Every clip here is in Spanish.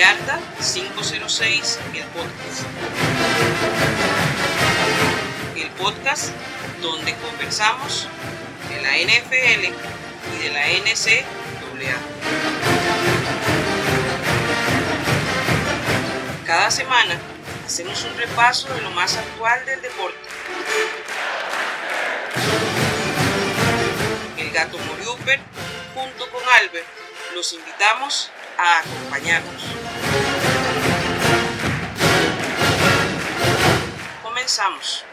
Yarda 506, el podcast. El podcast donde conversamos de la NFL y de la NCAA. Cada semana hacemos un repaso de lo más actual del deporte. El gato Moriuper, junto con Albert, los invitamos a acompañarnos. Comenzamos.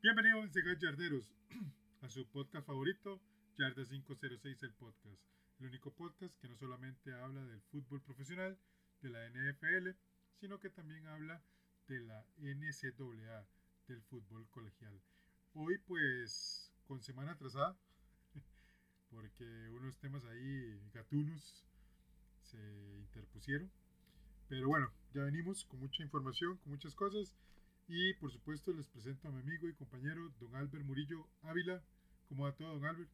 Bienvenidos a Yarderos, a su podcast favorito, Yarda 506 el podcast. El único podcast que no solamente habla del fútbol profesional, de la NFL, sino que también habla de la NCAA, del fútbol colegial. Hoy pues con semana atrasada, porque unos temas ahí gatunos se interpusieron. Pero bueno, ya venimos con mucha información, con muchas cosas. Y por supuesto les presento a mi amigo y compañero, don Albert Murillo Ávila. ¿Cómo va todo, don Albert?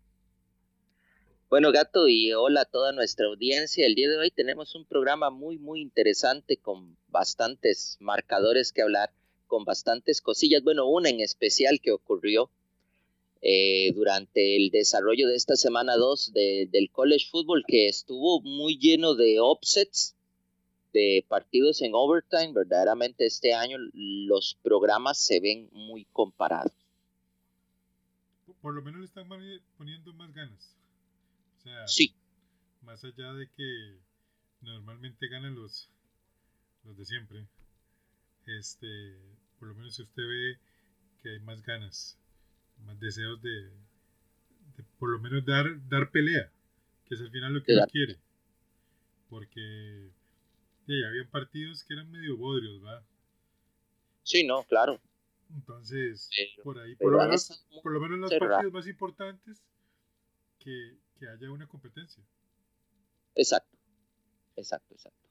Bueno, gato, y hola a toda nuestra audiencia. El día de hoy tenemos un programa muy, muy interesante con bastantes marcadores que hablar, con bastantes cosillas. Bueno, una en especial que ocurrió eh, durante el desarrollo de esta semana 2 del college football, que estuvo muy lleno de offsets, de partidos en overtime. Verdaderamente este año los programas se ven muy comparados. Por lo menos le están poniendo más ganas sí. Más allá de que normalmente ganan los, los de siempre, este, por lo menos si usted ve que hay más ganas, más deseos de, por lo menos dar, dar pelea, que es al final lo que uno quiere. Porque ya habían partidos que eran medio bodrios, ¿va? Sí, no, claro. Entonces, por ahí, por lo, menos, por lo menos los partidos más importantes que, que haya una competencia. Exacto, exacto, exacto.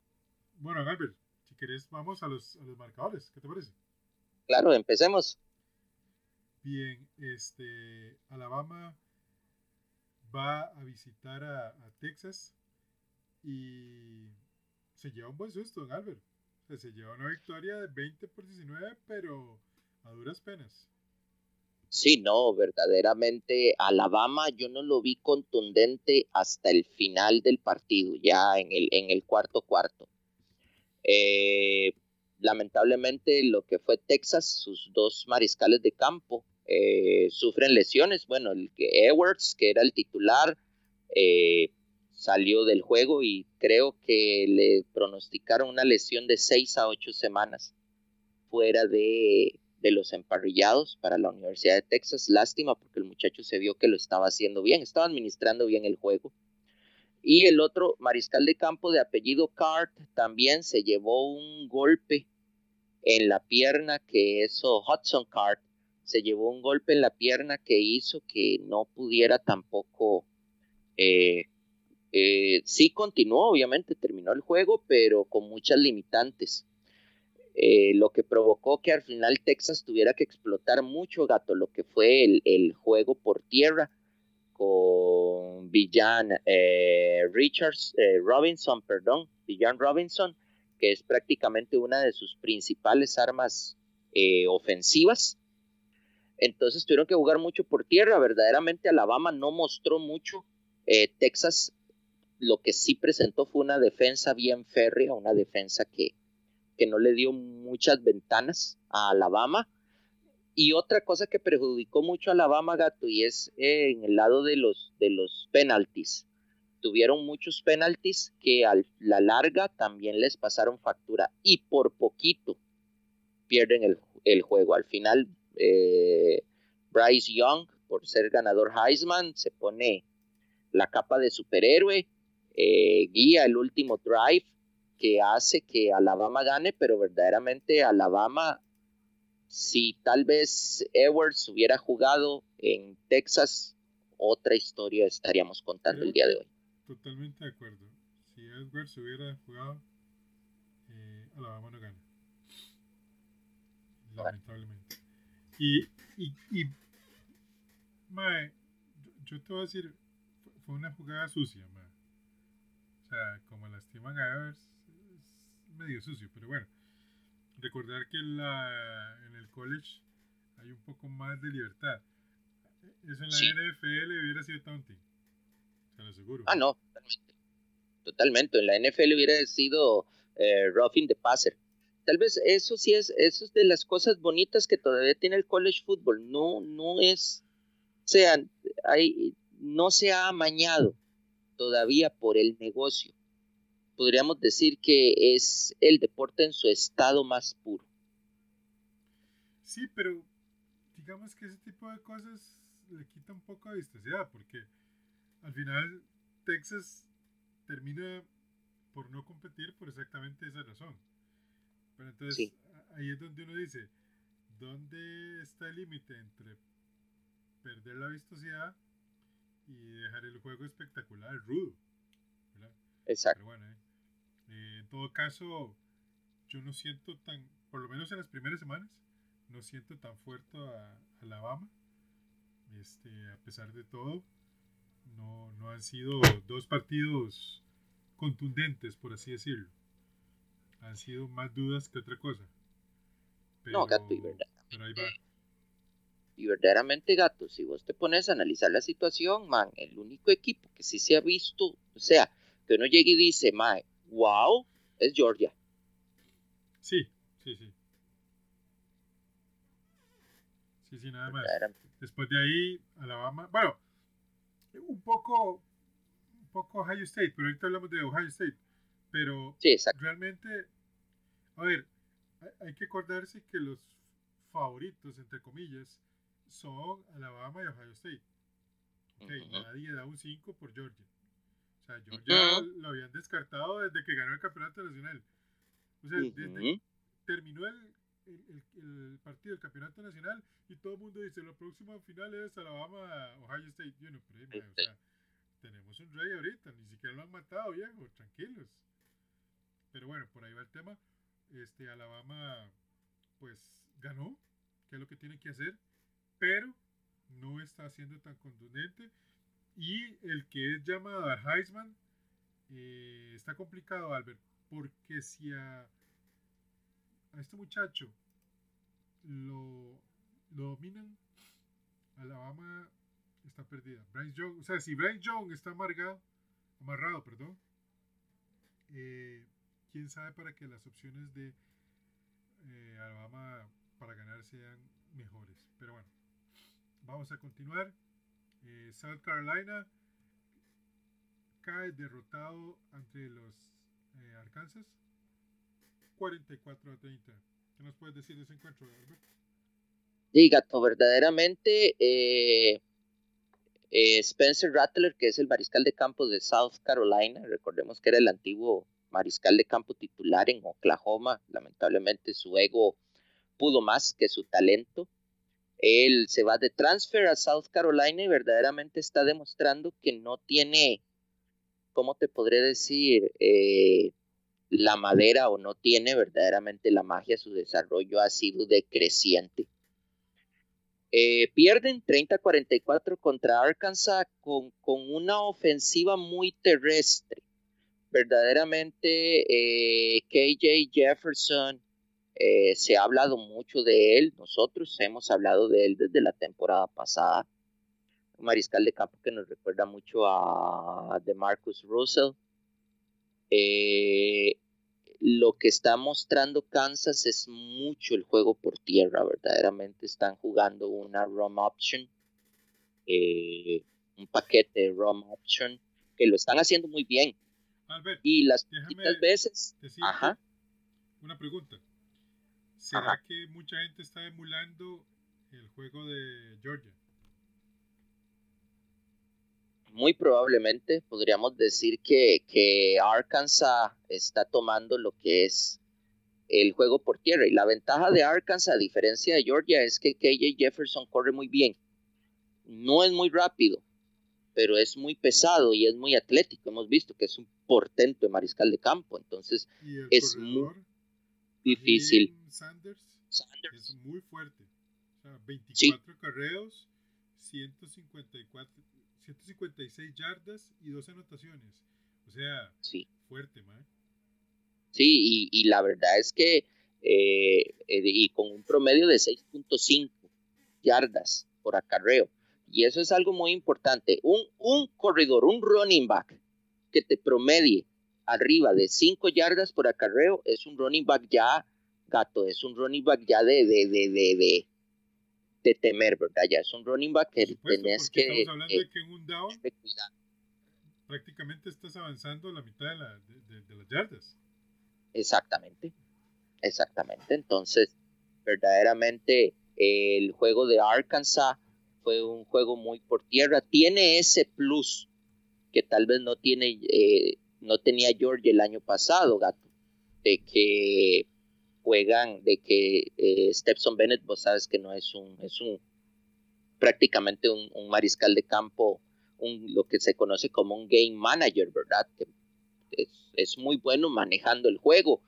Bueno, Albert, si querés vamos a los, a los marcadores, ¿qué te parece? Claro, empecemos. Bien, este, Alabama va a visitar a, a Texas y se lleva un buen susto, don Albert. se lleva una victoria de 20 por 19, pero a duras penas. Sí, no, verdaderamente Alabama yo no lo vi contundente hasta el final del partido, ya en el, en el cuarto cuarto. Eh, lamentablemente lo que fue Texas, sus dos mariscales de campo eh, sufren lesiones. Bueno, el que Edwards, que era el titular, eh, salió del juego y creo que le pronosticaron una lesión de seis a ocho semanas fuera de, de los emparrillados para la Universidad de Texas. Lástima porque el muchacho se vio que lo estaba haciendo bien, estaba administrando bien el juego. Y el otro mariscal de campo de apellido Cart también se llevó un golpe en la pierna que eso, Hudson Cart, se llevó un golpe en la pierna que hizo que no pudiera tampoco, eh, eh, sí continuó, obviamente terminó el juego, pero con muchas limitantes. Eh, lo que provocó que al final Texas tuviera que explotar mucho gato, lo que fue el, juego por tierra con Villan eh, Richards, eh, Robinson, perdón, Villan Robinson, que es prácticamente una de sus principales armas ofensivas. Entonces tuvieron que jugar mucho por tierra, verdaderamente Alabama no mostró mucho, Texas lo que sí presentó fue una defensa bien férrea, una defensa que, que no le dio muchas ventanas a Alabama. Y otra cosa que perjudicó mucho a Alabama, Gato, y es eh, en el lado de los, de los penaltis. Tuvieron muchos penaltis que a la larga también les pasaron factura y por poquito pierden el, juego. Al final, eh, Bryce Young, por ser ganador Heisman, se pone la capa de superhéroe, eh, guía el último drive que hace que Alabama gane, pero verdaderamente Alabama, si tal vez Edwards hubiera jugado en Texas, otra historia estaríamos contando el día de hoy. Totalmente de acuerdo. Si Edwards hubiera jugado, eh, Alabama no gana. lamentablemente. Y, y, y mae, yo te voy a decir, fue una jugada sucia, mae. O sea, como lastiman a Evers, medio sucio, pero bueno. Recordar que en, la, en el college hay un poco más de libertad. Eso en la Sí. NFL hubiera sido taunting. Se lo aseguro. Ah, no, totalmente. Totalmente. En la NFL hubiera sido eh, roughing the passer. Tal vez eso sí es, eso es de las cosas bonitas que todavía tiene el college football. No, no es, o sea, hay, no se ha amañado todavía por el negocio. Podríamos decir que es el deporte en su estado más puro. Sí, pero digamos que ese tipo de cosas le quita un poco de vistosidad, porque al final Texas termina por no competir por exactamente esa razón. Pero entonces Sí. ahí es donde uno dice, ¿dónde está el límite entre perder la vistosidad y dejar el juego espectacular, rudo? Exacto. Pero bueno, eh, eh, en todo caso, yo no siento tan, por lo menos en las primeras semanas, no siento tan fuerte a Alabama. Este, a pesar de todo, no, no han sido dos partidos contundentes, por así decirlo. Han sido más dudas que otra cosa. No, gato, y verdad. pero ahí va. Y verdaderamente, gato, si vos te pones a analizar la situación, man, el único equipo que sí se ha visto, o sea, que uno llegue y dice, man, wow, es Georgia. Sí, sí, sí. Sí, sí, nada más. Después de ahí, Alabama. Bueno, un poco, un poco Ohio State, pero ahorita hablamos de Ohio State. Pero Sí, realmente, a ver, hay- que acordarse que los favoritos, entre comillas, son Alabama y Ohio State. Ok, nadie da un 5 por Georgia. O sea, Georgia Ujú. lo habían descartado desde que ganó el campeonato nacional. O sea, desde, terminó el, el, el- el partido del campeonato nacional y todo el mundo dice la próxima final es Alabama Ohio State y uno, pero, mae, o sea, tenemos un rey ahorita ni siquiera lo han matado viejo tranquilos. Pero bueno por ahí va el tema. Este Alabama pues ganó que es lo que tiene que hacer pero no está siendo tan contundente y el que es llamado al Heisman eh, está complicado Albert porque si a a este muchacho lo, lo dominan, Alabama está perdida. Bryce Young, o sea, si Bryce Young está amargado, amarrado, perdón, eh, quién sabe para que las opciones de eh, Alabama para ganar sean mejores. Pero bueno, vamos a continuar. Eh, South Carolina cae derrotado ante los eh, Arkansas 44 a 30. ¿Qué nos puedes decir de ese encuentro, Albert? Sí, gato, verdaderamente eh, eh, Spencer Rattler, que es el mariscal de campo de South Carolina, recordemos que era el antiguo mariscal de campo titular en Oklahoma, lamentablemente su ego pudo más que su talento. Él se va de transfer a South Carolina y verdaderamente está demostrando que no tiene, ¿cómo te podré decir? Eh, la madera o no tiene verdaderamente la magia, su desarrollo ha sido decreciente. Eh, pierden 30-44 contra Arkansas con, una ofensiva muy terrestre. Verdaderamente, eh, KJ Jefferson, eh, se ha hablado mucho de él. Nosotros hemos hablado de él desde la temporada pasada. Un mariscal de campo que nos recuerda mucho a DeMarcus Russell. Eh, lo que está mostrando Kansas es mucho el juego por tierra, verdaderamente están jugando una ROM option, eh, un paquete de ROM option, que lo están haciendo muy bien. Albert, y las déjame veces... Ajá. Una pregunta. ¿Será Ajá. que mucha gente está emulando el juego de Georgia? muy probablemente podríamos decir que, que, Arkansas está tomando lo que es el juego por tierra. Y la ventaja de Arkansas, a diferencia de Georgia, es que KJ Jefferson corre muy bien. No es muy rápido, pero es muy pesado y es muy atlético. Hemos visto que es un portento de mariscal de campo. Entonces es muy difícil. Sanders? es muy fuerte. O sea, 24 carreos, 154, 156 yardas y dos anotaciones. O sea, sí. fuerte, man. Sí, y, la verdad es que, eh, eh, y con un promedio de 6.5 yardas por acarreo. Y eso es algo muy importante. Un, un corredor, un running back que te promedie arriba de 5 yardas por acarreo es un running back ya, gato, es un running back ya de, de, de, de, de, temer, ¿verdad? Ya es un running back que tenés que... Estamos hablando de que en un down prácticamente estás avanzando la mitad de, la, de las yardas. Exactamente, exactamente. Entonces, verdaderamente el juego de Arkansas fue un juego muy por tierra. Tiene ese plus que tal vez no tiene, eh, no tenía Georgia el año pasado, gato, de que juegan, de que eh, Stepson Bennett, vos sabes que no es un, es un prácticamente un, mariscal de campo, un, lo que se conoce como un game manager, ¿verdad? Que es, muy bueno manejando el juego.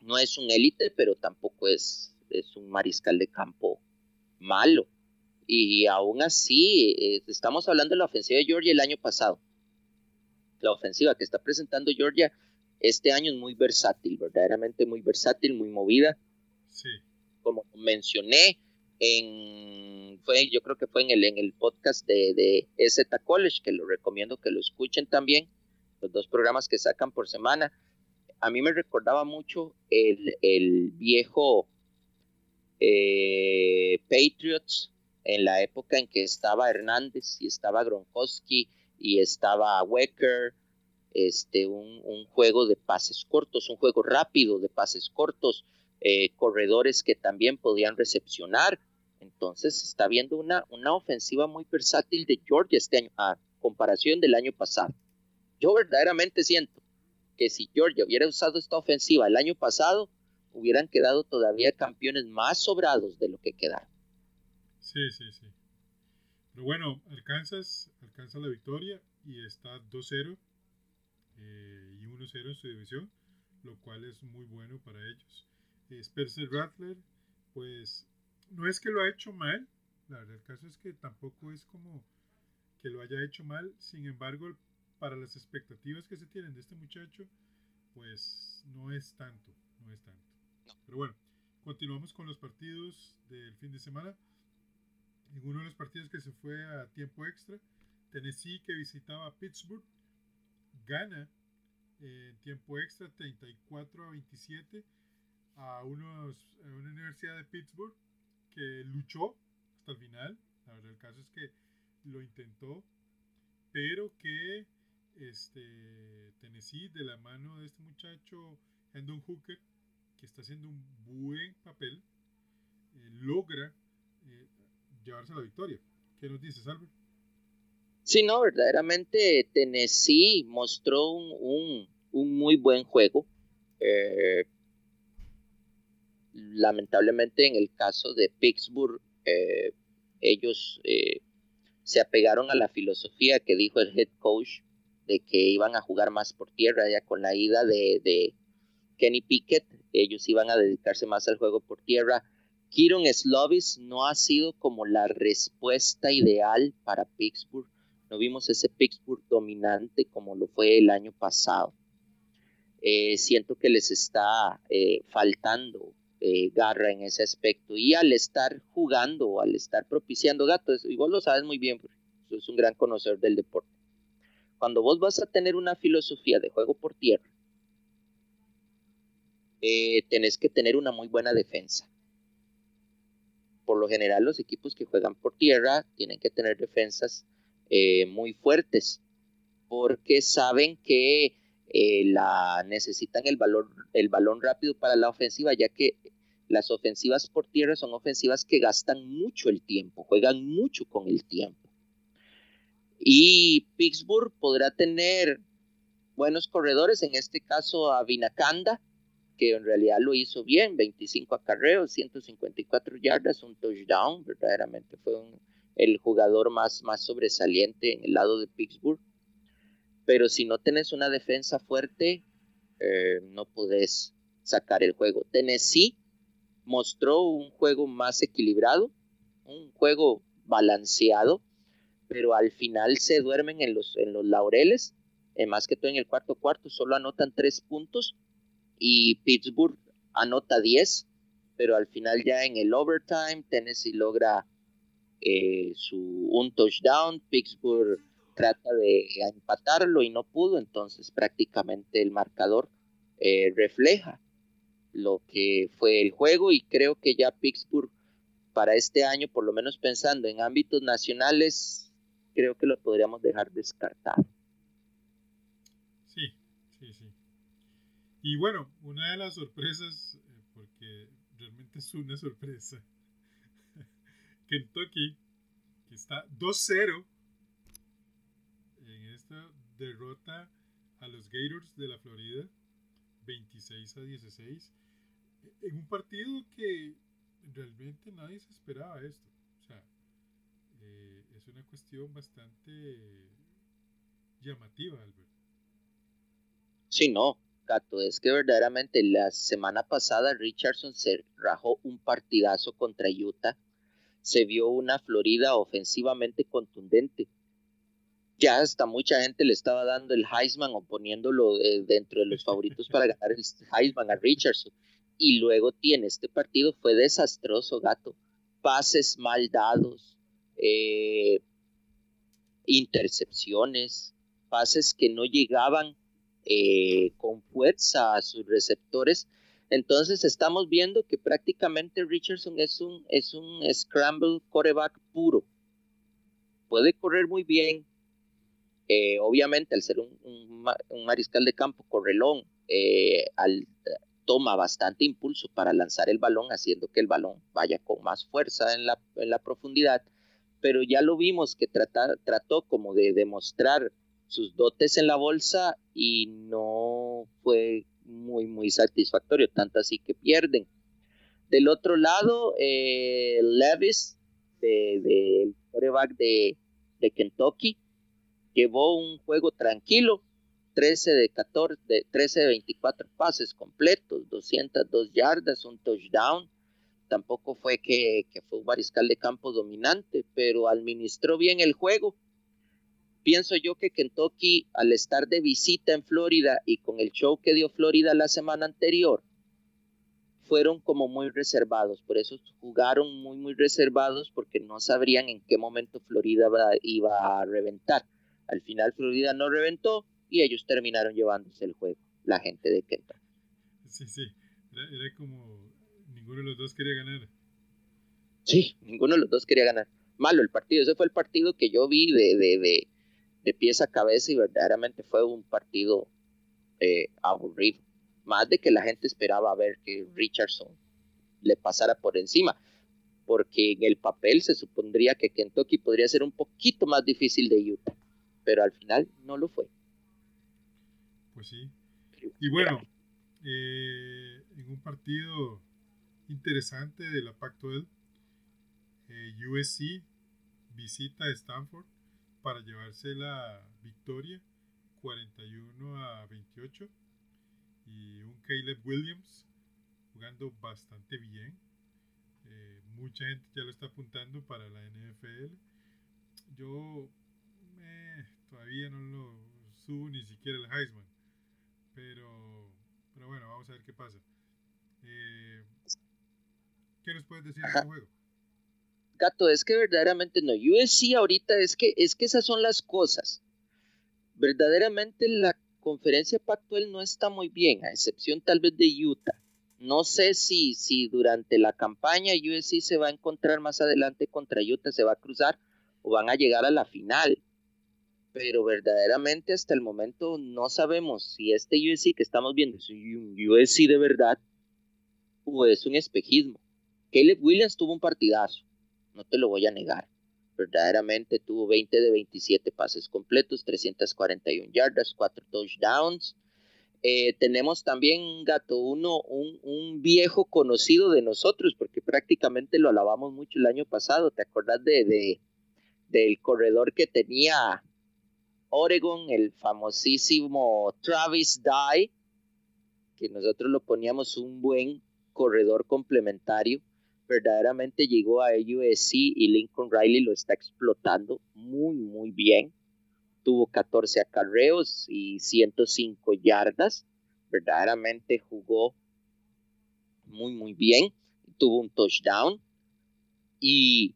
No es un élite, pero tampoco es, es un mariscal de campo malo. Y aún así, eh, estamos hablando de la ofensiva de Georgia el año pasado. La ofensiva que está presentando Georgia este año es muy versátil, verdaderamente muy versátil, muy movida. Sí. Como mencioné, en, fue, yo creo que fue en el, en el podcast de, de EZ College, que lo recomiendo que lo escuchen también los dos programas que sacan por semana, a mí me recordaba mucho el, viejo eh, Patriots en la época en que estaba Hernández y estaba Gronkowski y estaba Wecker, este, un, juego de pases cortos, un juego rápido de pases cortos, eh, corredores que también podían recepcionar. Entonces está viendo una, una ofensiva muy versátil de Georgia este año, a comparación del año pasado. Yo verdaderamente siento que si Georgia hubiera usado esta ofensiva el año pasado, hubieran quedado todavía campeones más sobrados de lo que quedaron. Sí, sí, sí. Pero bueno, alcanzas, alcanza la victoria y está 2-0 eh, y 1-0 en su división, lo cual es muy bueno para ellos. Spencer Rattler, pues no es que lo ha hecho mal, la verdad el caso es que tampoco es como que lo haya hecho mal, sin embargo para las expectativas que se tienen de este muchacho, pues no es tanto, no es tanto. Pero bueno, continuamos con los partidos del fin de semana. En uno de los partidos que se fue a tiempo extra, Tennessee que visitaba Pittsburgh, gana en tiempo extra 34 a 27 a, unos, a una universidad de Pittsburgh que luchó hasta el final. La verdad, el caso es que lo intentó, pero que este, Tennessee de la mano de este muchacho Hendon Hooker, que está haciendo un buen papel, eh, logra eh, llevarse la victoria. ¿Qué nos dices, Albert? Sí, no, verdaderamente Tennessee mostró un, un, muy buen juego. Eh, lamentablemente en el caso de Pittsburgh, ellos se apegaron a la filosofía que dijo el head coach de que iban a jugar más por tierra, ya con la ida de, Kenny Pickett, ellos iban a dedicarse más al juego por tierra. Kieron Slovis no ha sido como la respuesta ideal para Pittsburgh. No vimos ese Pittsburgh dominante como lo fue el año pasado. Eh, siento que les está eh, faltando eh, garra en ese aspecto. Y al estar jugando, al estar propiciando gatos, vos lo sabes muy bien, porque sos un gran conocedor del deporte cuando vos vas a tener una filosofía de juego por tierra, tenés que tener una muy buena defensa. Por lo general, los equipos que juegan por tierra tienen que tener defensas eh, muy fuertes porque saben que eh, la, necesitan el, valor, el balón rápido para la ofensiva, ya que las ofensivas por tierra son ofensivas que gastan mucho el tiempo, juegan mucho con el tiempo. Y Pittsburgh podrá tener buenos corredores, en este caso a Vinacanda, que en realidad lo hizo bien, 25 acarreos, 154 yardas, un touchdown, verdaderamente fue el jugador más, más sobresaliente en el lado de Pittsburgh. Pero si no tenés una defensa fuerte, eh, no podés sacar el juego. Tennessee mostró un juego más equilibrado, un juego balanceado, pero al final se duermen en los, en los laureles, eh, más que todo en el cuarto cuarto, solo anotan tres puntos y Pittsburgh anota diez, pero al final ya en el overtime Tennessee logra eh, su, un touchdown, Pittsburgh trata de empatarlo y no pudo, entonces prácticamente el marcador eh, refleja lo que fue el juego y creo que ya Pittsburgh para este año, por lo menos pensando en ámbitos nacionales, creo que lo podríamos dejar descartado. Sí, sí, sí. Y bueno, una de las sorpresas, eh, porque realmente es una sorpresa, Kentucky, que está 2-0 en esta derrota a los Gators de la Florida, 26 a 16, en un partido que realmente nadie se esperaba esto. O sea, eh, es una cuestión bastante llamativa, Albert. Sí, no, Gato, es que verdaderamente la semana pasada Richardson se rajó un partidazo contra Utah. Se vio una Florida ofensivamente contundente. Ya hasta mucha gente le estaba dando el Heisman o poniéndolo eh, dentro de los favoritos para ganar el Heisman a Richardson. Y luego tiene este partido, fue desastroso, Gato. Pases mal dados, eh, intercepciones, pases que no llegaban eh, con fuerza a sus receptores. Entonces estamos viendo que prácticamente Richardson es un, es un scramble quarterback puro. Puede correr muy bien. Eh, obviamente al ser un, mariscal de campo correlón, eh, toma bastante impulso para lanzar el balón, haciendo que el balón vaya con más fuerza en la, en la profundidad. Pero ya lo vimos que trató como de demostrar sus dotes en la bolsa y no fue muy, muy satisfactorio, tanto así que pierden. Del otro lado, eh, Levis, del de, de, de, Kentucky, llevó un juego tranquilo, 13 de 14, de 13 de 24 pases completos, 202 yardas, un touchdown. Tampoco fue que, que fue un mariscal de campo dominante, pero administró bien el juego pienso yo que Kentucky, al estar de visita en Florida y con el show que dio Florida la semana anterior, fueron como muy reservados, por eso jugaron muy, muy reservados porque no sabrían en qué momento Florida iba a reventar. Al final Florida no reventó y ellos terminaron llevándose el juego, la gente de Kentucky. Sí, sí, era, como ninguno de los dos quería ganar. Sí, ninguno de los dos quería ganar. Malo el partido, ese fue el partido que yo vi de, de de pies a cabeza y verdaderamente fue un partido eh, aburrido. Más de que la gente esperaba ver que Richardson le pasara por encima, porque en el papel se supondría que Kentucky podría ser un poquito más difícil de Utah, pero al final no lo fue. Pues sí. Y bueno, eh, en un partido interesante de la Pac-12, eh, USC visita a Stanford para llevarse la victoria 41 a 28 y un Caleb Williams jugando bastante bien. Eh, mucha gente ya lo está apuntando para la NFL. Yo todavía no lo subo ni siquiera el Heisman. Pero, pero bueno, vamos a ver qué pasa. Eh, ¿Qué nos puedes decir de este juego? Gato, es que verdaderamente no. USC ahorita es que, es que esas son las cosas. Verdaderamente la conferencia pactual no está muy bien, a excepción tal vez de Utah. No sé si, si durante la campaña USC se va a encontrar más adelante contra Utah, se va a cruzar o van a llegar a la final. Pero verdaderamente hasta el momento no sabemos si este USC que estamos viendo es un USC de verdad o es un espejismo. Caleb Williams tuvo un partidazo no te lo voy a negar. Verdaderamente tuvo 20 de 27 pases completos, 341 yardas, 4 touchdowns. Eh, tenemos también, Gato Uno, un, viejo conocido de nosotros, porque prácticamente lo alabamos mucho el año pasado. ¿Te acordás de, del corredor que tenía Oregon, el famosísimo Travis Dye? Que nosotros lo poníamos un buen corredor complementario. Verdaderamente llegó a USC y Lincoln Riley lo está explotando muy, muy bien. Tuvo 14 acarreos y 105 yardas. Verdaderamente jugó muy, muy bien. Tuvo un touchdown. Y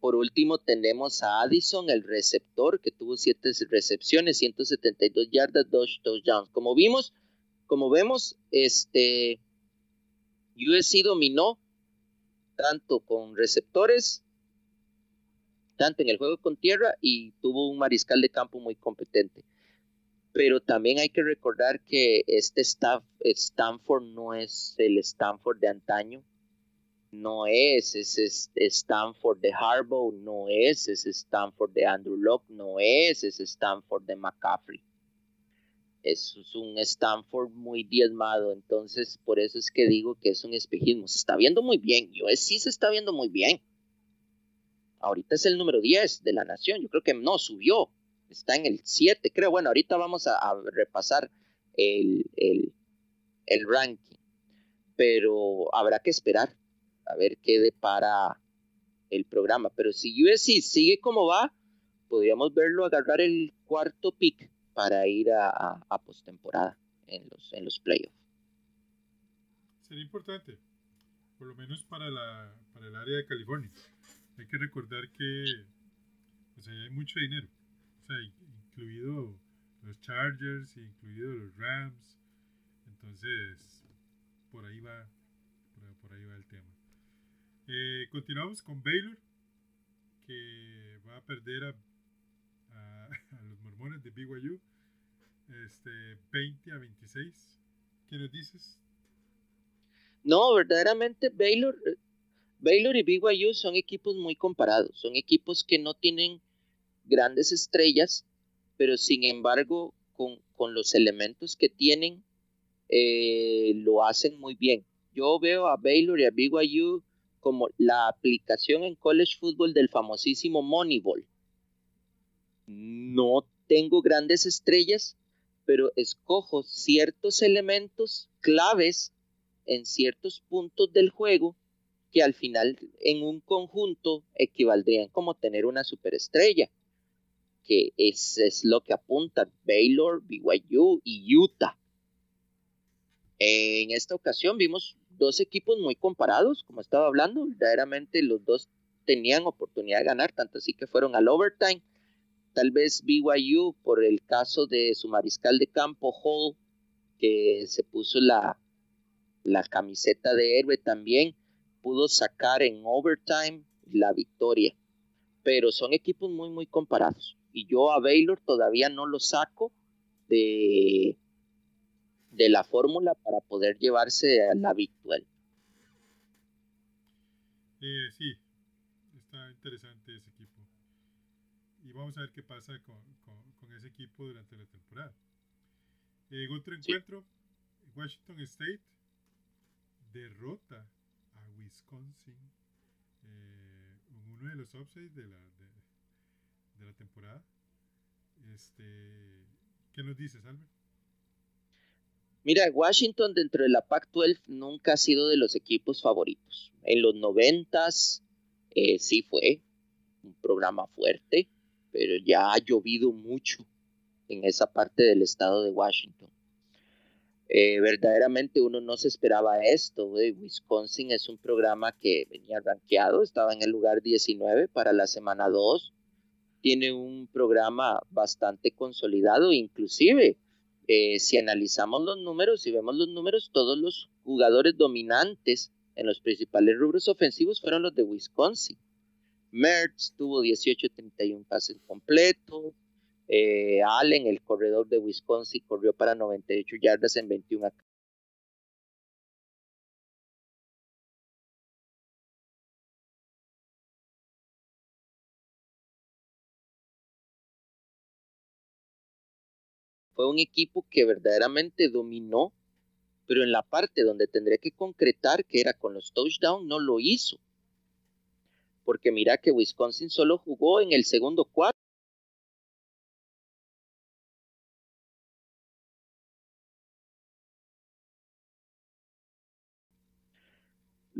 por último tenemos a Addison, el receptor, que tuvo 7 recepciones, 172 yardas, 2 touchdowns. Como vimos, como vemos, este USC dominó tanto con receptores, tanto en el juego con tierra y tuvo un mariscal de campo muy competente. Pero también hay que recordar que este staff, Stanford no es el Stanford de antaño, no es ese Stanford de Harbaugh, no es ese Stanford de Andrew Locke, no es ese Stanford de McCaffrey es un Stanford muy diezmado, entonces por eso es que digo que es un espejismo. Se está viendo muy bien, yo sí se está viendo muy bien. Ahorita es el número 10 de la nación, yo creo que no subió, está en el 7, creo. Bueno, ahorita vamos a, repasar el, el, el, ranking, pero habrá que esperar a ver qué depara el programa. Pero si USC sigue como va, podríamos verlo agarrar el cuarto pick para ir a, a, postemporada en los, en los playoffs. Sería importante, por lo menos para, la, para el área de California. Hay que recordar que hay mucho dinero, o sea, incluido los Chargers, incluido los Rams. Entonces, por ahí va, por, ahí va el tema. Eh, continuamos con Baylor, que va a perder a de BYU este, 20 a 26. ¿Qué nos dices? No, verdaderamente Baylor, Baylor y BYU son equipos muy comparados, son equipos que no tienen grandes estrellas, pero sin embargo con, con los elementos que tienen eh, lo hacen muy bien. Yo veo a Baylor y a BYU como la aplicación en college football del famosísimo Moneyball. No tengo grandes estrellas, pero escojo ciertos elementos claves en ciertos puntos del juego que al final en un conjunto equivaldrían como tener una superestrella, que es, es lo que apuntan Baylor, BYU y Utah. En esta ocasión vimos dos equipos muy comparados, como estaba hablando, verdaderamente los dos tenían oportunidad de ganar, tanto así que fueron al overtime Tal vez BYU, por el caso de su mariscal de campo Hall, que se puso la, la camiseta de héroe también, pudo sacar en overtime la victoria. Pero son equipos muy, muy comparados. Y yo a Baylor todavía no lo saco de, de la fórmula para poder llevarse a la victoria. Eh, sí, está interesante ese y vamos a ver qué pasa con, con, ese equipo durante la temporada. En otro encuentro, Washington State derrota a Wisconsin eh, uno de los upsets de la, de, la temporada. Este, ¿Qué nos dices, Albert? Mira, Washington dentro de la Pac-12 nunca ha sido de los equipos favoritos. En los noventas eh, sí fue un programa fuerte pero ya ha llovido mucho en esa parte del estado de Washington. Eh, verdaderamente uno no se esperaba esto. Wisconsin es un programa que venía rankeado, estaba en el lugar 19 para la semana 2. Tiene un programa bastante consolidado, inclusive eh, si analizamos los números, si vemos los números, todos los jugadores dominantes en los principales rubros ofensivos fueron los de Wisconsin. Mertz tuvo 18-31 pases completos. Eh, Allen, el corredor de Wisconsin, corrió para 98 yardas en 21 Fue un equipo que verdaderamente dominó, pero en la parte donde tendría que concretar, que era con los touchdowns, no lo hizo porque mira que Wisconsin solo jugó en el segundo cuarto.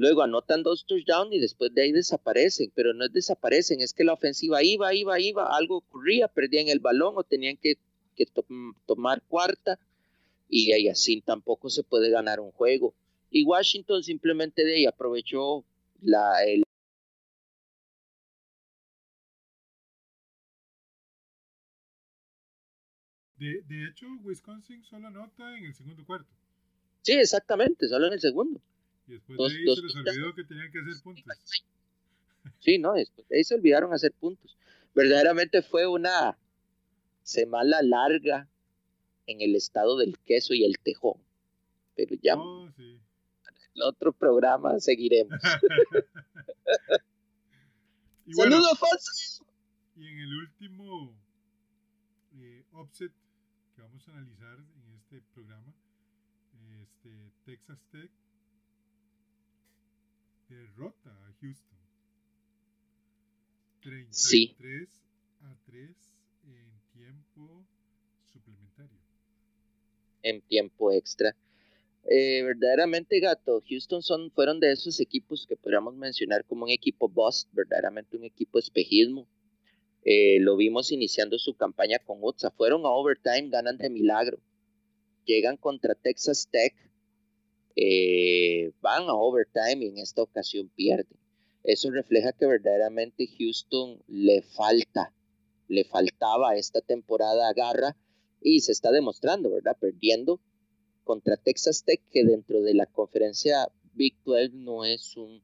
luego anotan dos touchdowns y después de ahí desaparecen, pero no es desaparecen, es que la ofensiva iba, iba, iba, algo ocurría, perdían el balón o tenían que, tomar cuarta y ahí así tampoco se puede ganar un juego. Y Washington simplemente de ahí aprovechó la, el, De, hecho, Wisconsin solo anota en el segundo cuarto. Sí, exactamente, solo en el segundo. Y después de ahí se les olvidó que tenían que hacer puntos. Sí, no, después de ahí se olvidaron hacer puntos. Verdaderamente fue una semana larga en el estado del queso y el tejón. Pero ya oh, sí. en el otro programa seguiremos. ¡Saludos, falsos! Y en el último eh, offset que vamos a analizar en este programa, este, Texas Tech derrota a Houston. 33 a 3 en tiempo suplementario. En tiempo extra. Eh, verdaderamente, Gato, Houston son, fueron de esos equipos que podríamos mencionar como un equipo bust, verdaderamente un equipo espejismo. Eh, lo vimos iniciando su campaña con UTSA. Fueron a overtime, ganan de milagro. Llegan contra Texas Tech, eh, van a overtime y en esta ocasión pierden. Eso refleja que verdaderamente Houston le falta, le faltaba esta temporada garra y se está demostrando, ¿verdad? Perdiendo contra Texas Tech, que dentro de la conferencia Big 12 no es un,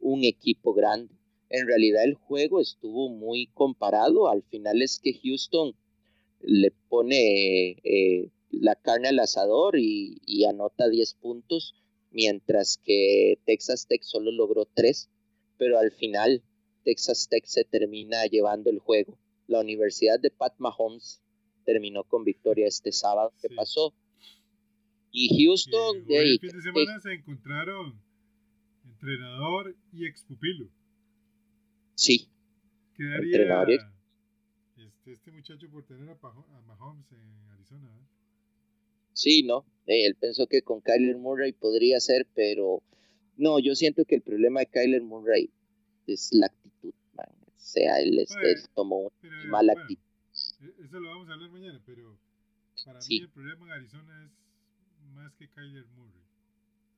un equipo grande. En realidad el juego estuvo muy comparado. Al final es que Houston le pone eh, la carne al asador y, anota 10 puntos, mientras que Texas Tech solo logró 3, pero al final Texas Tech se termina llevando el juego. La Universidad de Pat Mahomes terminó con victoria este sábado que pasó. Y Houston... de, el fin de semana se encontraron entrenador y expupilo. Sí. Quedaría este, este muchacho por tener a, Mahomes en Arizona. Sí, no. Eh, él pensó que con Kyler Murray podría ser, pero no, yo siento que el problema de Kyler Murray es la actitud, man. O sea, él, tomó una mala actitud. E-, eso lo vamos a hablar mañana, pero para mí el problema en Arizona es más que Kyler Murray.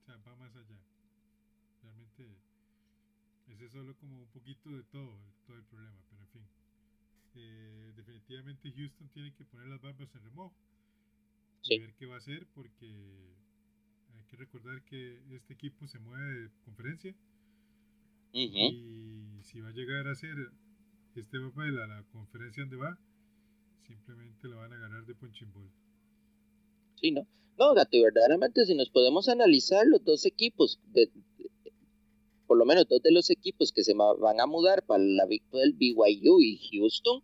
O sea, va más allá. Realmente ese es solo como un poquito de todo, todo el problema, pero en fin. Eh, definitivamente Houston tiene que poner las barbas en remojo y ver qué va a hacer porque hay que recordar que este equipo se mueve de conferencia y si va a llegar a ser este papel a la conferencia donde va, simplemente lo van a ganar de ponchimbol. Sí, ¿no? No, Gato, verdaderamente si nos podemos analizar los dos equipos, de, por lo menos dos de los equipos que se van a mudar para la victoria del BYU y Houston,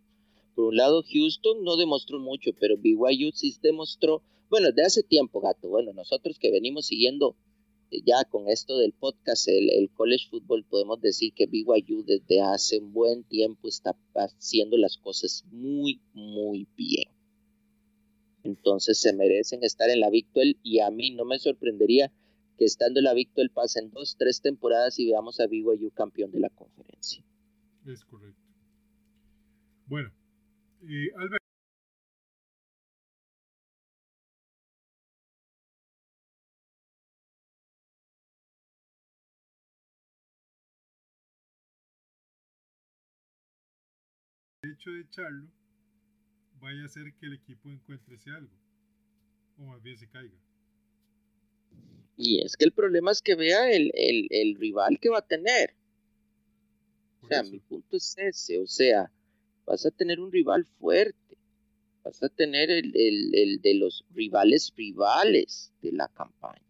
por un lado, Houston no demostró mucho, pero BYU sí demostró, bueno, de hace tiempo, gato, bueno, nosotros que venimos siguiendo eh, ya con esto del podcast, el, college football, podemos decir que BYU desde hace un buen tiempo está haciendo las cosas muy, muy bien. Entonces se merecen estar en la Victual y a mí no me sorprendería que estando en la Victual pasen dos, tres temporadas y veamos a BYU campeón de la conferencia. Es correcto. Bueno, y Albert. El hecho de echarlo vaya a hacer que el equipo encuentre algo, o más bien se caiga. Y es que el problema es que vea el, el rival que va a tener. o sea, mi punto es ese, o sea, vas a tener un rival fuerte, vas a tener el, de los rivales rivales de la campaña.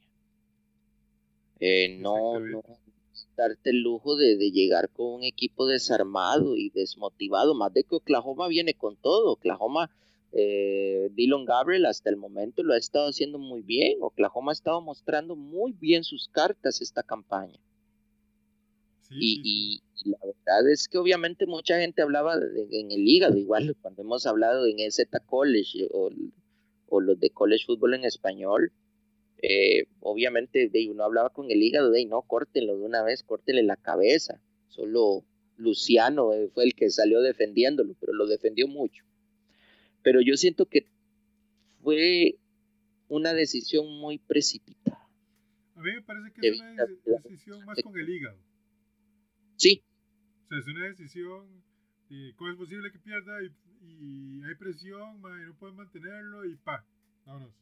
Eh, no, no darte el lujo de, llegar con un equipo desarmado y desmotivado, más de que Oklahoma viene con todo. Oklahoma, eh, Dylan Gabriel hasta el momento lo ha estado haciendo muy bien. Oklahoma ha estado mostrando muy bien sus cartas esta campaña y, la verdad es que obviamente mucha gente hablaba en el hígado, igual cuando hemos hablado en EZ College o, los de College Football en español, Eh, obviamente de, uno hablaba con el hígado de no, córtenlo de una vez, córtenle la cabeza. Solo Luciano eh, fue el que salió defendiéndolo, pero lo defendió mucho. Pero yo siento que fue una decisión muy precipitada. A mí me parece que es una decisión más con el hígado. Sí. O sea, es una decisión, eh, ¿cómo es posible que pierda? Y, hay presión, y no pueden mantenerlo y pa, vámonos.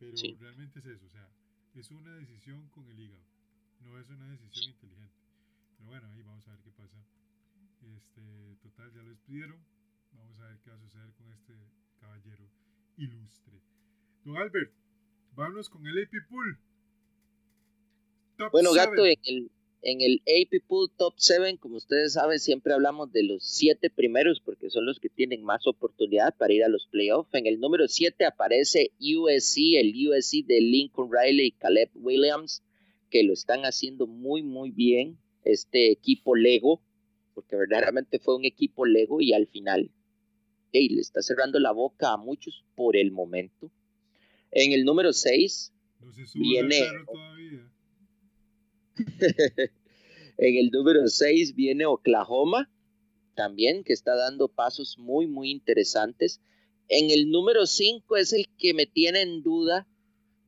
Pero realmente es eso, o sea, es una decisión con el hígado, no es una decisión inteligente. Pero bueno, ahí vamos a ver qué pasa. Este, total, ya lo despidieron. Vamos a ver qué va a suceder con este caballero ilustre. Don Albert, vámonos con el AP Pool. bueno, Gato, en el, en el AP Pool Top 7, como ustedes saben, siempre hablamos de los siete primeros porque son los que tienen más oportunidad para ir a los playoffs. En el número 7 aparece USC, el USC de Lincoln Riley y Caleb Williams, que lo están haciendo muy, muy bien. Este equipo Lego, porque verdaderamente fue un equipo Lego y al final le está cerrando la boca a muchos por el momento. En el número 6 viene en el número 6 viene Oklahoma, también que está dando pasos muy, muy interesantes. En el número 5 es el que me tiene en duda.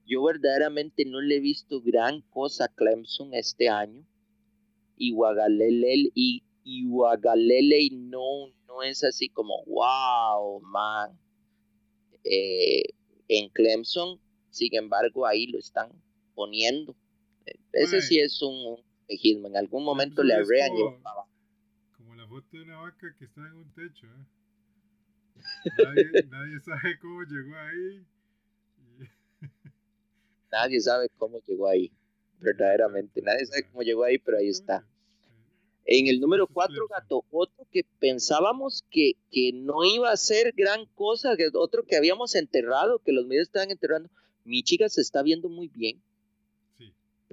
Yo verdaderamente no le he visto gran cosa a Clemson este año. Y Guagalele, y, no, no es así como, wow, man. Eh, en Clemson, sin embargo, ahí lo están poniendo. Ese sí es un, espejismo. En algún momento le arrean como, como la foto de una vaca que está en un techo. ¿eh? Nadie, nadie sabe cómo llegó ahí. nadie sabe cómo llegó ahí. Verdaderamente. Nadie sabe cómo llegó ahí, pero ahí está. En el número 4, Gato, otro que pensábamos que, que no iba a ser gran cosa, que otro que habíamos enterrado, que los medios estaban enterrando. Michigan se está viendo muy bien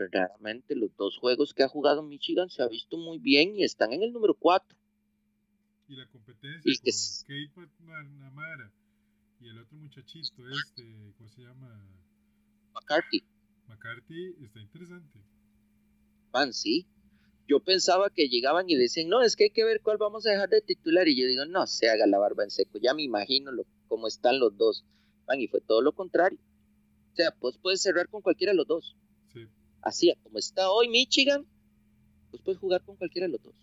verdaderamente los dos juegos que ha jugado Michigan se ha visto muy bien y están en el número 4. Y la competencia y con Kate Namara y el otro muchachito, este, ¿cómo se llama? McCarthy. McCarthy está interesante. Van, sí. Yo pensaba que llegaban y decían, no, es que hay que ver cuál vamos a dejar de titular. Y yo digo, no, se haga la barba en seco. Ya me imagino lo, cómo están los dos. Van, y fue todo lo contrario. O sea, pues puedes cerrar con cualquiera de los dos. Sí así como está hoy Michigan, pues puedes jugar con cualquiera de los dos.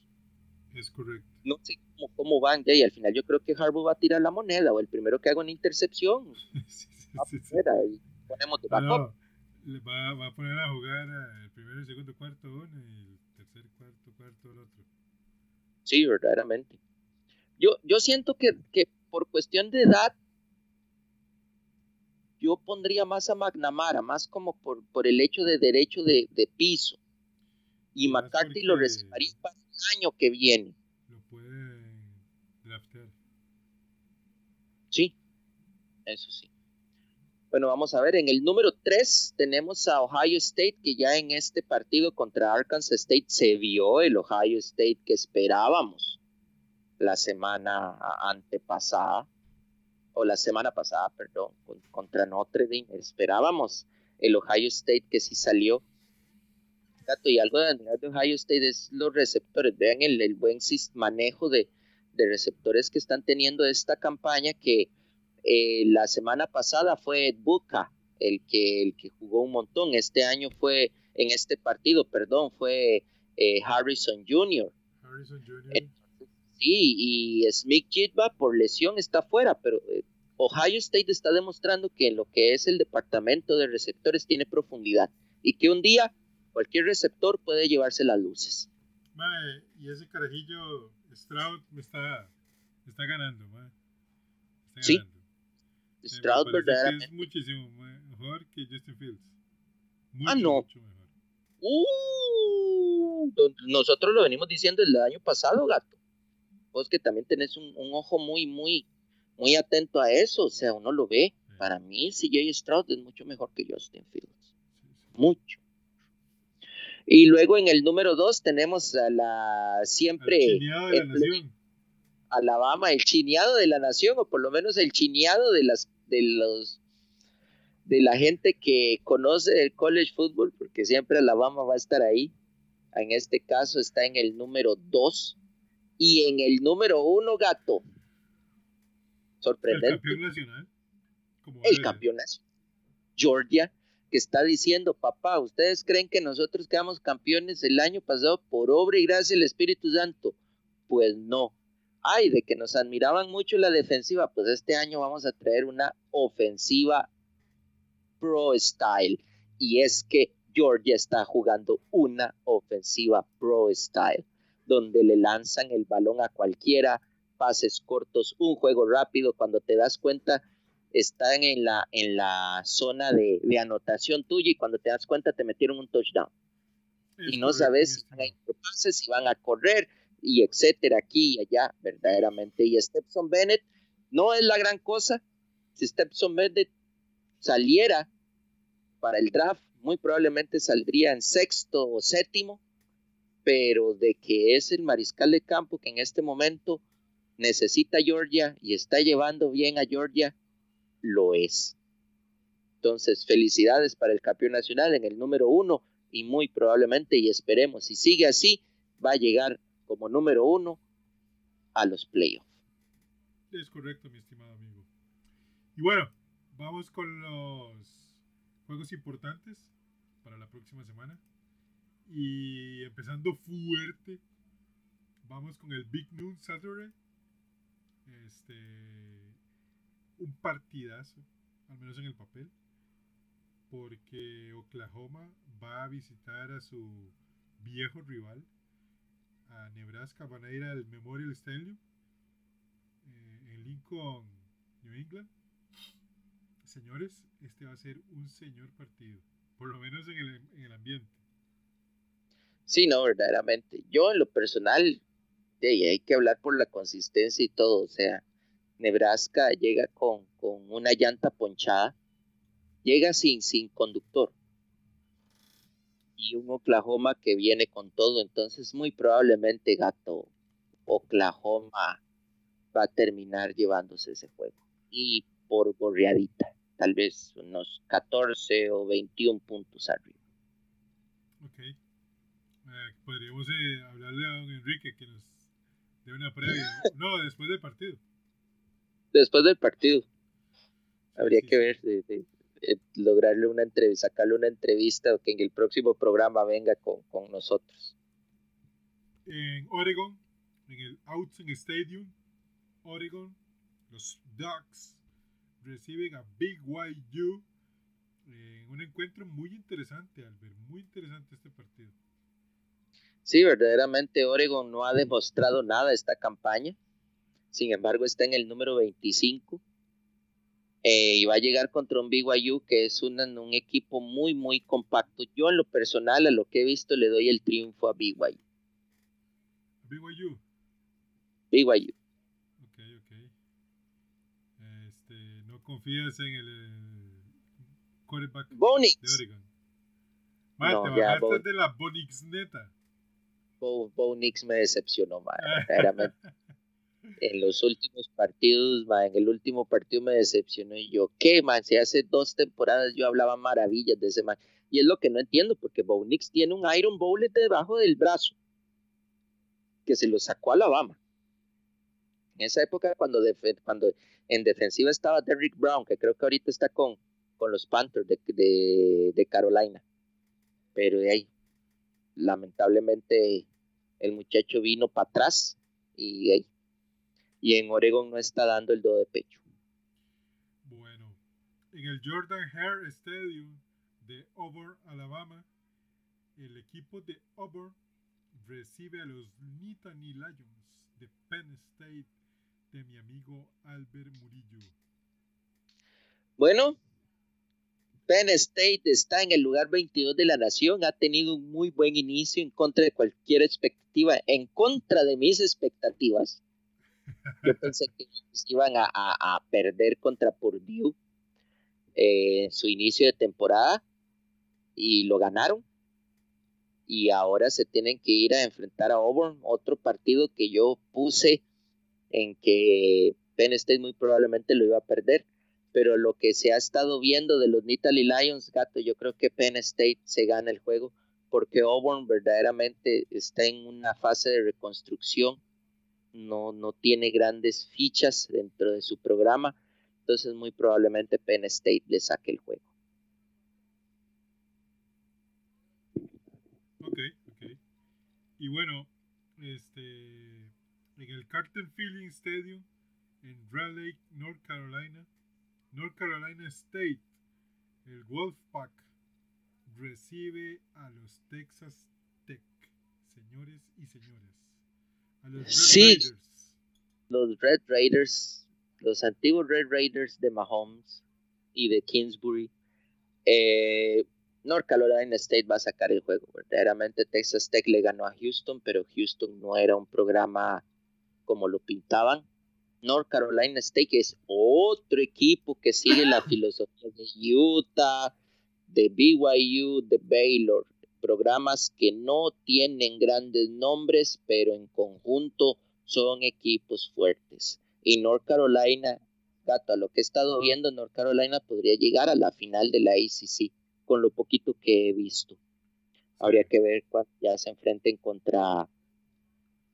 Es correcto. No sé cómo, cómo van ya y al final yo creo que Harbaugh va a tirar la moneda o el primero que haga una intercepción. sí, sí, sí, y ponemos de backup. va, va, a poner a jugar el primero, el segundo, cuarto uno y cuarto, cuarto otro. Sí, verdaderamente. Yo, yo siento que, que por cuestión de edad yo pondría más a McNamara, más como por, por el hecho de derecho de, piso. Y McCarthy lo reservaría para el año que viene. Lo puede draftear. Sí, eso sí. Bueno, vamos a ver, en el número 3 tenemos a Ohio State, que ya en este partido contra Arkansas State se vio el Ohio State que esperábamos la semana antepasada o la semana pasada, perdón, contra Notre Dame. Esperábamos el Ohio State que sí salió. Y algo de de Ohio State es los receptores. Vean el, buen manejo de, receptores que están teniendo esta campaña que eh, la semana pasada fue Buca, el que, el que jugó un montón. Este año fue, en este partido, perdón, fue eh, Harrison Jr. Harrison Jr. Sí, y Smith Jitba por lesión está fuera, pero eh, Ohio State está demostrando que en lo que es el departamento de receptores tiene profundidad y que un día cualquier receptor puede llevarse las luces. Y ese carajillo Stroud me está, está ganando, mae. Está sí. Stroud verdaderamente. Es muchísimo mejor que Justin Fields. ah, no. Mucho mejor. Uh, nosotros lo venimos diciendo el año pasado, gato vos que también tenés un, ojo muy, muy, muy atento a eso, o sea, uno lo ve. Para mí, CJ Stroud es mucho mejor que Justin Fields. Mucho. Y luego en el número dos tenemos a la siempre. Alabama, el chineado de la nación, o por lo menos el chineado de las de los de la gente que conoce el college football, porque siempre Alabama va a estar ahí. En este caso está en el número 2 y en el número 1, gato. Sorprendente. El campeón nacional. el campeón nacional. Georgia, que está diciendo, papá, ¿ustedes creen que nosotros quedamos campeones el año pasado por obra y gracia del Espíritu Santo? Pues no. Ay, de que nos admiraban mucho la defensiva, pues este año vamos a traer una ofensiva pro style. Y es que Georgia está jugando una ofensiva pro style, donde le lanzan el balón a cualquiera, pases cortos, un juego rápido, cuando te das cuenta están en la, en la zona de, anotación tuya y cuando te das cuenta te metieron un touchdown. y no sabes si van a pases, si van a correr y etcétera, aquí y allá, verdaderamente. Y Stepson Bennett no es la gran cosa. Si Stepson Bennett saliera para el draft, muy probablemente saldría en sexto o séptimo, pero de que es el mariscal de campo que en este momento necesita Georgia y está llevando bien a Georgia, lo es. Entonces, felicidades para el campeón nacional en el número uno y muy probablemente, y esperemos, si sigue así, va a llegar como número uno a los playoffs. Es correcto, mi estimado amigo. Y bueno, vamos con los juegos importantes para la próxima semana. Y empezando fuerte, vamos con el Big Noon Saturday. Este, un partidazo, al menos en el papel, porque Oklahoma va a visitar a su viejo rival, a Nebraska, van a ir al Memorial Stadium eh, en Lincoln, New England. Señores, este va a ser un señor partido, por lo menos en el, en el ambiente. Sí, no, verdaderamente. Yo en lo personal, hay que hablar por la consistencia y todo, o sea, Nebraska llega con, una llanta ponchada, llega sin, sin conductor. Y un Oklahoma que viene con todo, entonces muy probablemente Gato Oklahoma va a terminar llevándose ese juego. Y por gorreadita, tal vez unos 14 o 21 puntos arriba. Ok. Eh, podríamos eh, hablarle a don Enrique que nos dé una previa. no, después del partido después del partido. Habría que ver, lograrle una entrevista, sacarle una entrevista o que en el próximo programa venga con, nosotros. En Oregon, en el Autzen Stadium, Oregon, los Ducks reciben a Big YU en un encuentro muy interesante, Albert, muy interesante este partido. Sí, verdaderamente Oregon no ha demostrado nada esta campaña sin embargo está en el número 25 eh, y va a llegar contra un BYU que es un equipo muy, muy compacto. Yo en lo personal, a lo que he visto, le doy el triunfo a BYU. BYU. BYU. Ok, ok. Este, ¿No confías en el, quarterback de Oregon? no, te ya, de la Bonix neta. Bo, me decepcionó, man, en los últimos partidos, en el último partido me decepcionó y yo, ¿qué, man? Si hace dos temporadas yo hablaba maravillas de ese man. Y es lo que no entiendo, porque Bownix tiene un Iron Bowlet debajo del brazo, que se lo sacó a Alabama. En esa época, cuando, en defensiva estaba Derrick Brown, que creo que ahorita está con, con los Panthers de Carolina. Pero de ahí, lamentablemente, el muchacho vino para atrás y ahí y en Oregon no está dando el do de pecho. Bueno, en el Jordan Hare Stadium de Auburn, Alabama, el equipo de Auburn recibe a los Nittany Lions de Penn State de mi amigo Albert Murillo. Bueno, Penn State está en el lugar 22 de la nación, ha tenido un muy buen inicio en contra de cualquier expectativa, en contra de mis expectativas. Yo pensé que iban a, perder contra Purdue en eh, su inicio de temporada y lo ganaron. Y ahora se tienen que ir a enfrentar a Auburn, otro partido que yo puse en que Penn State muy probablemente lo iba a perder. pero lo que se ha estado viendo de los Nittany Lions, gato, yo creo que Penn State se gana el juego porque Auburn verdaderamente está en una fase de reconstrucción, no, no tiene grandes fichas dentro de su programa, entonces muy probablemente Penn State le saque el juego. Ok, ok. Y bueno, este, en el Carter Feeling Stadium en Raleigh, North Carolina, North Carolina State, el Wolfpack recibe a los Texas Tech, señores y señores. A los Red Sí. Raiders. Los Red Raiders, los antiguos Red Raiders de Mahomes y de Kingsbury, eh, North Carolina State va a sacar el juego. Verdaderamente Texas Tech le ganó a Houston, pero Houston no era un programa como lo pintaban. North Carolina State es otro equipo que sigue la filosofía de Utah, de BYU, de Baylor. Programas que no tienen grandes nombres, pero en conjunto son equipos fuertes. Y North Carolina, gato, a lo que he estado viendo, North Carolina podría llegar a la final de la ACC con lo poquito que he visto. Habría que ver cuando ya se enfrenten contra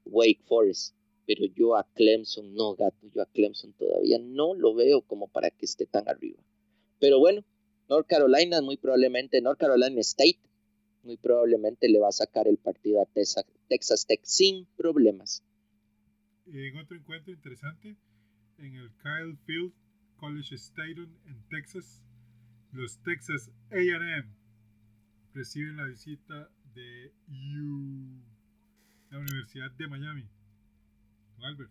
Wake Forest. Pero yo a Clemson, no, gato, yo a Clemson todavía no lo veo como para que esté tan arriba. Pero bueno, North Carolina, muy probablemente, North Carolina State, muy probablemente le va a sacar el partido a Texas, Texas Tech sin problemas. En otro encuentro interesante, en el Kyle Field College Stadium en Texas, los Texas AM reciben la visita de U, la Universidad de Miami. Albert,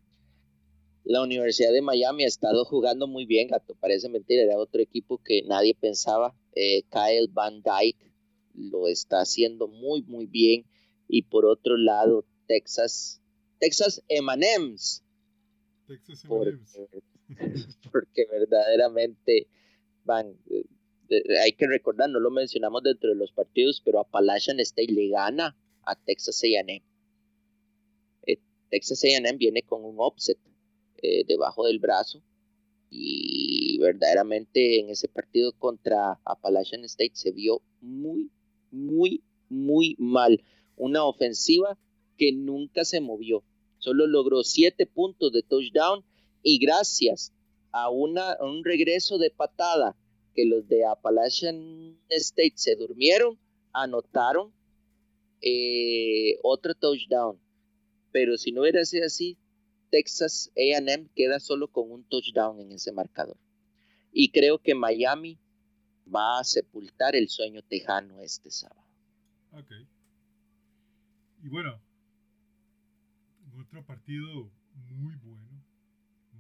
La Universidad de Miami ha estado jugando muy bien, gato. Parece mentira, era otro equipo que nadie pensaba. Eh, Kyle Van Dyke lo está haciendo muy, muy bien. Y por otro lado, Texas, Texas M&M's, Texas porque, M&M's. porque verdaderamente van. eh, eh, hay que recordar, no lo mencionamos dentro de los partidos, pero Appalachian State le gana a Texas A&M. Eh, Texas A&M viene con un offset eh, debajo del brazo y verdaderamente en ese partido contra Appalachian State se vio muy, muy, muy mal. Una ofensiva que nunca se movió. Solo logró siete puntos de touchdown y gracias a, una, a un regreso de patada que los de Appalachian State se durmieron, anotaron eh, otro touchdown. Pero si no hubiera sido así, Texas AM queda solo con un touchdown en ese marcador. Y creo que Miami va a sepultar el sueño tejano este sábado. Ok. Y bueno, otro partido muy bueno.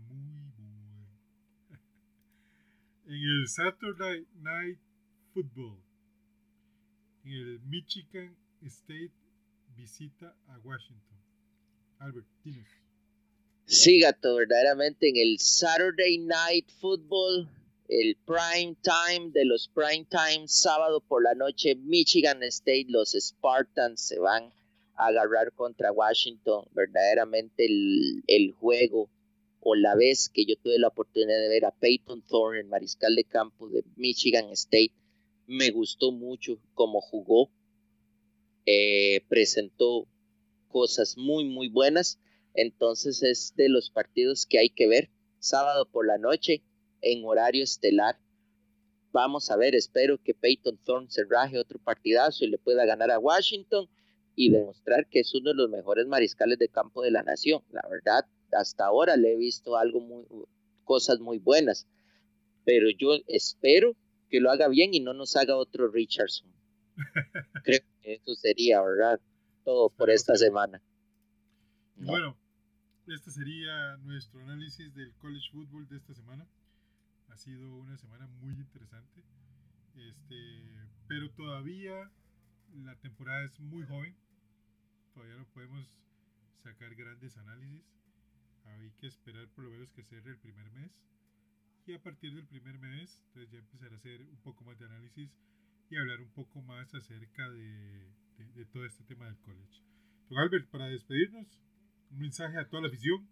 Muy bueno. en el Saturday Night Football, en el Michigan State visita a Washington. Albert, dinos. Sí, gato, verdaderamente en el Saturday Night Football, el prime time de los prime time, sábado por la noche, Michigan State, los Spartans se van a agarrar contra Washington. Verdaderamente el, el juego o la vez que yo tuve la oportunidad de ver a Peyton Thorne, el mariscal de campo de Michigan State, me gustó mucho cómo jugó. Eh, presentó cosas muy, muy buenas. Entonces es de los partidos que hay que ver. Sábado por la noche, en horario estelar. Vamos a ver, espero que Peyton Thorne se raje otro partidazo y le pueda ganar a Washington y demostrar que es uno de los mejores mariscales de campo de la nación. La verdad, hasta ahora le he visto algo muy, cosas muy buenas. Pero yo espero que lo haga bien y no nos haga otro Richardson. Creo que eso sería, ¿verdad? Todo por esta semana. Bueno, este sería nuestro análisis del college football de esta semana. Ha sido una semana muy interesante. Este, pero todavía la temporada es muy joven. Todavía no podemos sacar grandes análisis. Hay que esperar por lo menos que cierre el primer mes. Y a partir del primer mes, entonces ya empezar a hacer un poco más de análisis y hablar un poco más acerca de, de, de todo este tema del college. Don Albert, para despedirnos, un mensaje a toda la afición.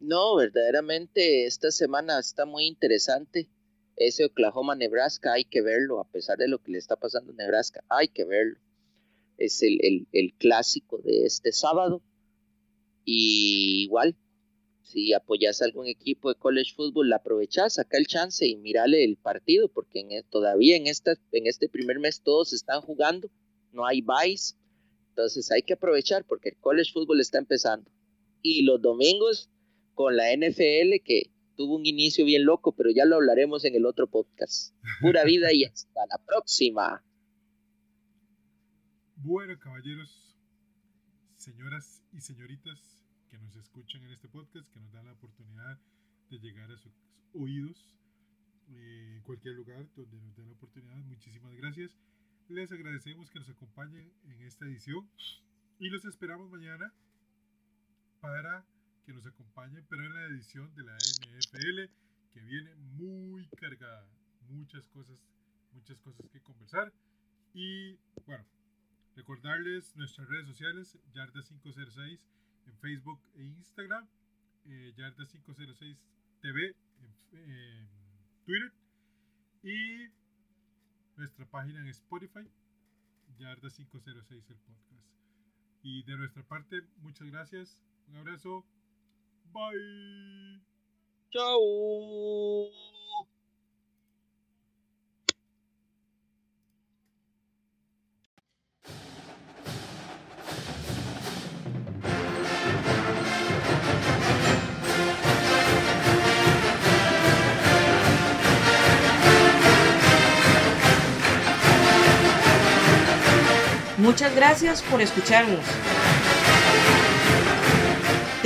No, verdaderamente esta semana está muy interesante. Ese Oklahoma Nebraska hay que verlo, a pesar de lo que le está pasando a Nebraska, hay que verlo. Es el, el clásico de este sábado. Y igual, si apoyas a algún equipo de college football, aprovechás, saca el chance y mirale el partido, porque en, e, todavía en, esta, en este primer mes todos están jugando, no hay buys, entonces hay que aprovechar porque el college football está empezando. Y los domingos con la NFL, que tuvo un inicio bien loco, pero ya lo hablaremos en el otro podcast. Pura vida y hasta la próxima. Bueno, caballeros, señoras y señoritas, que nos escuchan en este podcast, que nos dan la oportunidad de llegar a sus oídos eh, en cualquier lugar donde nos den la oportunidad. Muchísimas gracias. Les agradecemos que nos acompañen en esta edición y los esperamos mañana para que nos acompañen, pero en la edición de la NFL que viene muy cargada, muchas cosas, muchas cosas que conversar. Y bueno, recordarles nuestras redes sociales, Yarda 506 en Facebook e Instagram, eh, Yarda 506 TV en, Twitter y nuestra página en Spotify, Yarda 506 el podcast. Y de nuestra parte, muchas gracias, un abrazo, bye. Chao. Muchas gracias por escucharnos.